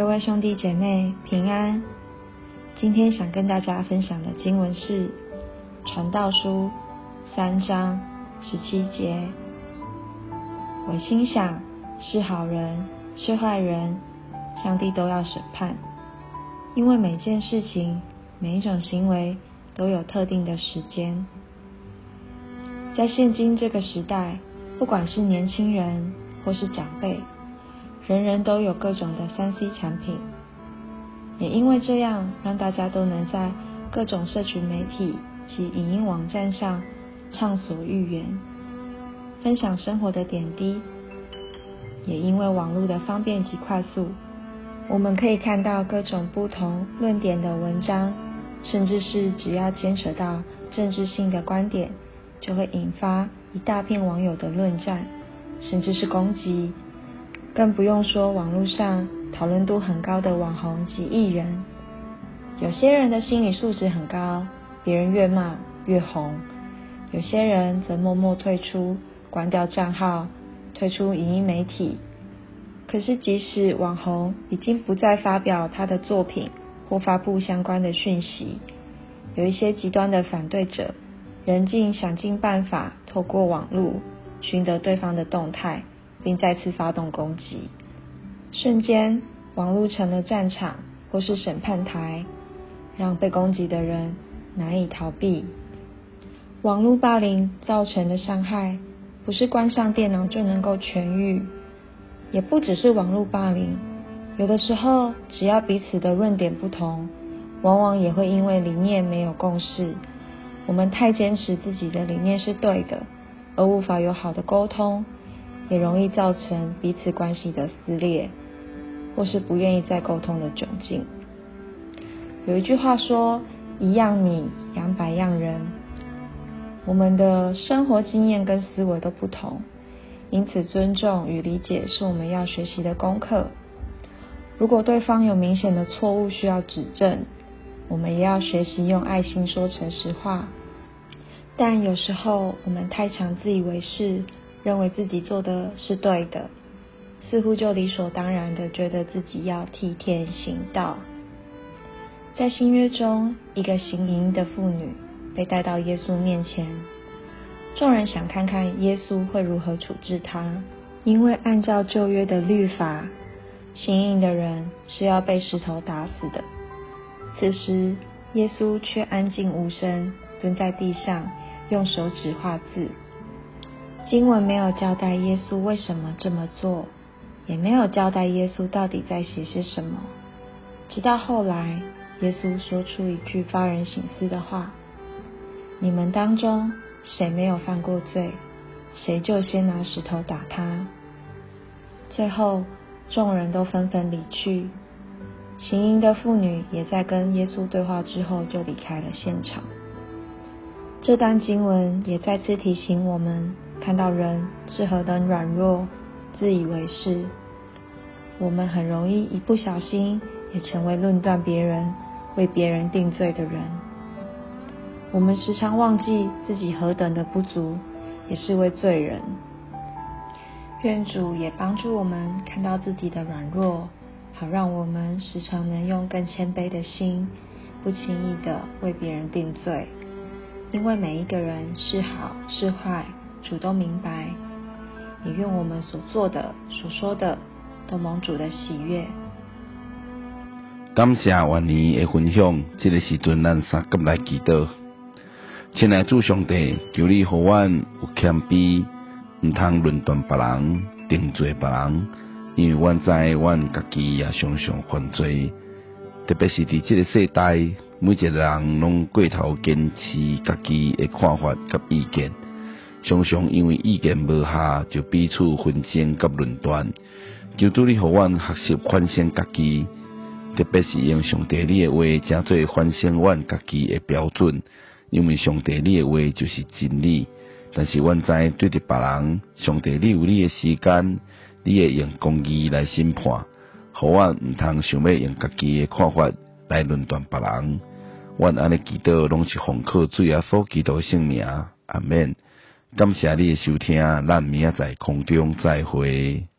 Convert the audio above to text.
各位兄弟姐妹平安。今天想跟大家分享的经文是《传道书》三章十七节。我心想，是好人是坏人，上帝都要审判，因为每件事情、每一种行为都有特定的时间。在现今这个时代，不管是年轻人或是长辈，人人都有各种的三 C 产品，也因为这样，让大家都能在各种社群媒体及影音网站上畅所欲言，分享生活的点滴。也因为网络的方便及快速，我们可以看到各种不同论点的文章，甚至是只要牵扯到政治性的观点，就会引发一大片网友的论战，甚至是攻击。更不用说网络上讨论度很高的网红及艺人，有些人的心理素质很高，别人越骂越红；有些人则默默退出，关掉账号，退出影音媒体。可是，即使网红已经不再发表他的作品或发布相关的讯息，有一些极端的反对者，仍尽想尽办法透过网络寻得对方的动态。并再次发动攻击，瞬间，网络成了战场或是审判台，让被攻击的人难以逃避。网络霸凌造成的伤害，不是关上电脑就能够痊愈，也不只是网络霸凌，有的时候，只要彼此的论点不同，往往也会因为理念没有共识，我们太坚持自己的理念是对的，而无法有好的沟通。也容易造成彼此关系的撕裂，或是不愿意再沟通的窘境。有一句话说：“一样米养百样人。”我们的生活经验跟思维都不同，因此尊重与理解是我们要学习的功课。如果对方有明显的错误需要指正，我们也要学习用爱心说诚实话。但有时候我们太常自以为是。认为自己做的是对的，似乎就理所当然的觉得自己要替天行道。在新约中，一个行淫的妇女被带到耶稣面前，众人想看看耶稣会如何处置她，因为按照旧约的律法，行淫的人是要被石头打死的。此时，耶稣却安静无声，蹲在地上，用手指画字。经文没有交代耶稣为什么这么做，也没有交代耶稣到底在写些什么。直到后来，耶稣说出一句发人省思的话：“你们当中谁没有犯过罪，谁就先拿石头打他。”最后，众人都纷纷离去。行淫的妇女也在跟耶稣对话之后就离开了现场。这段经文也再次提醒我们。看到人是何等软弱、自以为是，我们很容易一不小心也成为论断别人、为别人定罪的人。我们时常忘记自己何等的不足，也是位罪人。愿主也帮助我们看到自己的软弱，好让我们时常能用更谦卑的心，不轻易的为别人定罪。因为每一个人是好是坏。主都明白，也愿我们所做的、所说的，都蒙主的喜悦。感谢万年的分享，这个时阵咱三个来祈祷。亲爱的主上帝，求你和阮有谦卑，毋通论断别人、定罪别人，因为阮知阮家己也常常犯罪，特别是伫这个世代，每一个人拢过头坚持家己的看法甲意见。常常因为意见无下，就彼此分争甲论断。求主你互阮学习反省家己，特别是用上帝你的话，正做反省阮家己诶标准。因为上帝你的话就是真理。但是阮知对着别人，上帝你有你诶时间，你会用公义来审判。互阮毋通想要用家己诶看法来论断别人。阮安尼祈祷，拢是奉靠主耶稣基督圣名。阿免。感谢你的收听，咱明仔在空中再会。